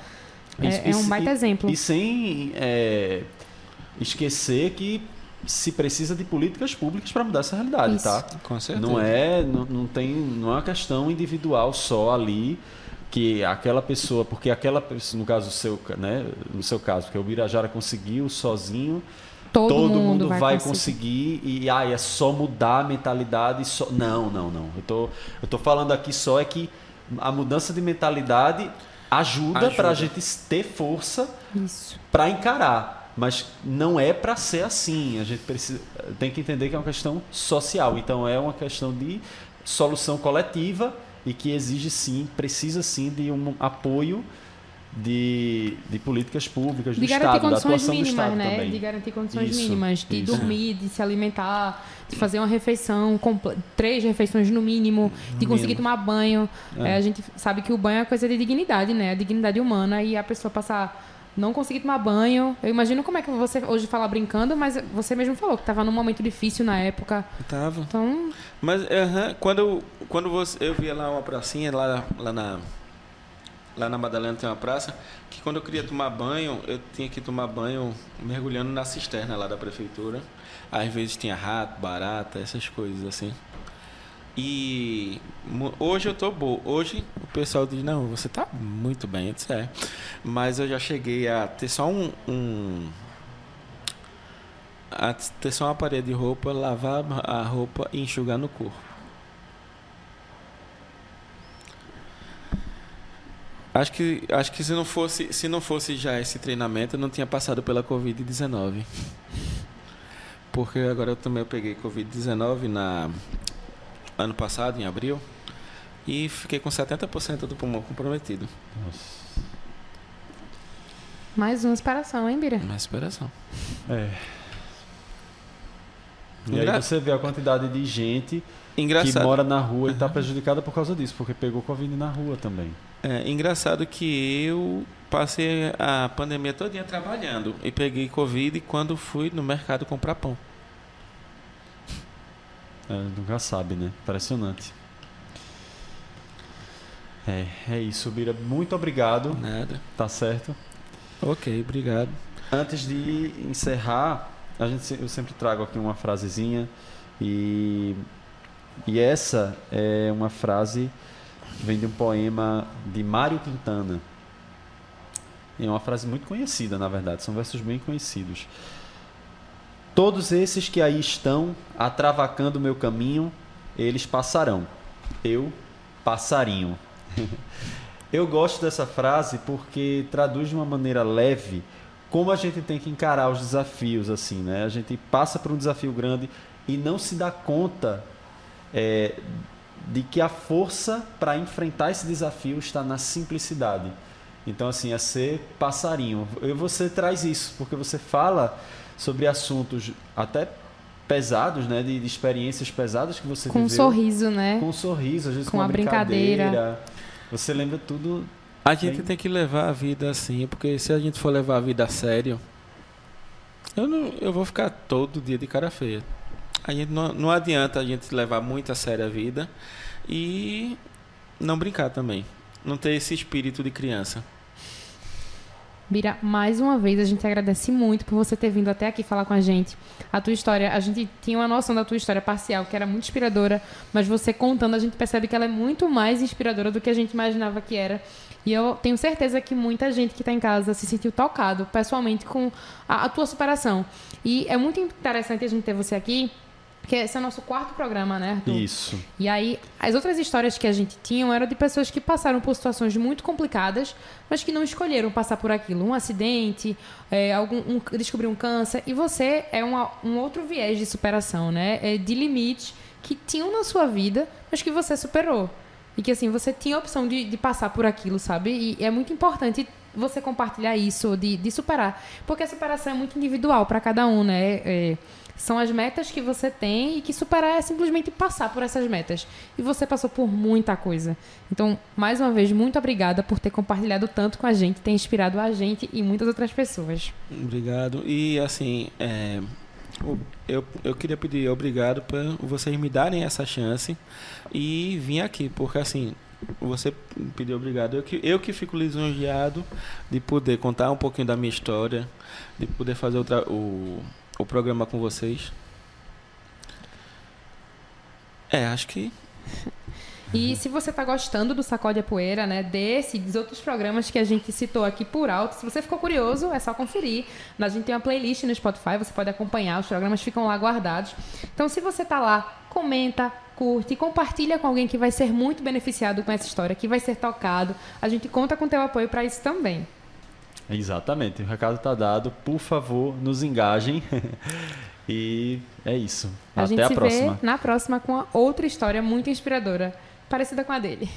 É, é um baita exemplo. E sem é, esquecer que se precisa de políticas públicas para mudar essa realidade, isso. tá? Com certeza. Não é, não, não tem, não é uma questão individual só ali que aquela pessoa, porque aquela pessoa, no caso seu, né, no seu caso, porque o Birajara conseguiu sozinho, todo, todo mundo, mundo, vai, vai conseguir. conseguir, e ah, é só mudar a mentalidade só não, não, não. Eu tô eu tô falando aqui só é que a mudança de mentalidade ajuda, ajuda. para a gente ter força para encarar, mas não é para ser assim. A gente precisa tem que entender que é uma questão social, então é uma questão de solução coletiva e que exige sim, precisa sim de um apoio de, de políticas públicas de do Estado, da mínimas, né? Também. De garantir condições isso, mínimas, de isso. dormir, de se alimentar, de fazer uma refeição, três refeições no mínimo, de conseguir mínimo. tomar banho. É. É, a gente sabe que o banho é coisa de dignidade, né? A dignidade humana e a pessoa passar não consegui tomar banho. Eu imagino como é que você hoje fala brincando, mas você mesmo falou que estava num momento difícil na época. Tava. Então. Mas uh -huh, quando, quando você, eu via lá uma pracinha, lá, lá na. Lá na Madalena tem uma praça, que quando eu queria tomar banho, eu tinha que tomar banho mergulhando na cisterna lá da prefeitura. Às vezes tinha rato, barata, essas coisas assim. E hoje eu tô bom. Hoje o pessoal diz, não, você tá muito bem, etc. É. Mas eu já cheguei a ter só um, um a ter só uma parede de roupa, lavar a roupa e enxugar no corpo. Acho que, acho que se não fosse se não fosse já esse treinamento, eu não tinha passado pela Covid-19. porque agora eu também peguei Covid-19 na ano passado, em abril, e fiquei com 70% do pulmão comprometido. Nossa. Mais uma inspiração, hein, Bira? Uma inspiração. É. E aí Engra- você vê a quantidade de gente que Engraçado. mora na rua e está prejudicada por causa disso, porque pegou Covid na rua também. É engraçado que eu passei a pandemia todinha trabalhando e peguei Covid quando fui no mercado comprar pão. É, nunca sabe, né? Impressionante. É, é isso, Bira. Muito obrigado. Nada. Tá certo? Ok, obrigado. Antes de encerrar, a gente, eu sempre trago aqui uma frasezinha e, e essa é uma frase que vem de um poema de Mário Quintana. É uma frase muito conhecida, na verdade, são versos bem conhecidos. Todos esses que aí estão atravacando o meu caminho, eles passarão. Eu, passarinho. [laughs] Eu gosto dessa frase porque traduz de uma maneira leve como a gente tem que encarar os desafios, assim, né? A gente passa por um desafio grande e não se dá conta é, de que a força para enfrentar esse desafio está na simplicidade. Então, assim, é ser passarinho. E você traz isso, porque você fala sobre assuntos até pesados, né? De, de experiências pesadas que você Com um viveu. sorriso, né? Com um sorriso, às vezes Com com, uma a brincadeira. brincadeira. Você lembra tudo. A gente Bem- tem que levar a vida assim, porque se a gente for levar a vida a sério, eu, não, eu vou ficar todo dia de cara feia. A gente não, não adianta a gente levar muito a sério a vida e não brincar também. Não ter esse espírito de criança. Bira, mais uma vez a gente agradece muito por você ter vindo até aqui falar com a gente. A tua história, a gente tinha uma noção da tua história parcial, que era muito inspiradora, mas você contando, a gente percebe que ela é muito mais inspiradora do que a gente imaginava que era. E eu tenho certeza que muita gente que está em casa se sentiu tocado pessoalmente com a, a tua superação. E é muito interessante a gente ter você aqui, porque esse é o nosso quarto programa, né, Arthur? Isso. E aí, as outras histórias que a gente tinha eram de pessoas que passaram por situações muito complicadas, mas que não escolheram passar por aquilo. Um acidente, é, algum, um, descobrir um câncer. E você é uma- um outro viés de superação, né? É de limites que tinham na sua vida, mas que você superou. E que, assim, você tinha a opção de, de passar por aquilo, sabe? E é muito importante você compartilhar isso, de, de superar. Porque a superação é muito individual para cada um, né? É, são as metas que você tem e que superar é simplesmente passar por essas metas. E você passou por muita coisa. Então, mais uma vez, muito obrigada por ter compartilhado tanto com a gente, ter inspirado a gente e muitas outras pessoas. Obrigado. E assim, é, eu, eu queria pedir obrigado por vocês me darem essa chance e vir aqui, porque assim, você pediu obrigado. Eu que, eu que fico lisonjeado de poder contar um pouquinho da minha história, de poder fazer o, o, o programa com vocês. É, acho que E se você está gostando do Sacode a Poeira, né, desse e dos outros programas que a gente citou aqui por alto, se você ficou curioso, é só conferir. A gente tem uma playlist no Spotify, você pode acompanhar, os programas ficam lá guardados. Então, se você está lá, comenta, curte, compartilha com alguém que vai ser muito beneficiado com essa história, que vai ser tocado. A gente conta com teu apoio para isso também. Exatamente. O recado está dado. Por favor, nos engajem. [laughs] e é isso. A Até gente a se próxima. vê na próxima com outra história muito inspiradora, parecida com a dele.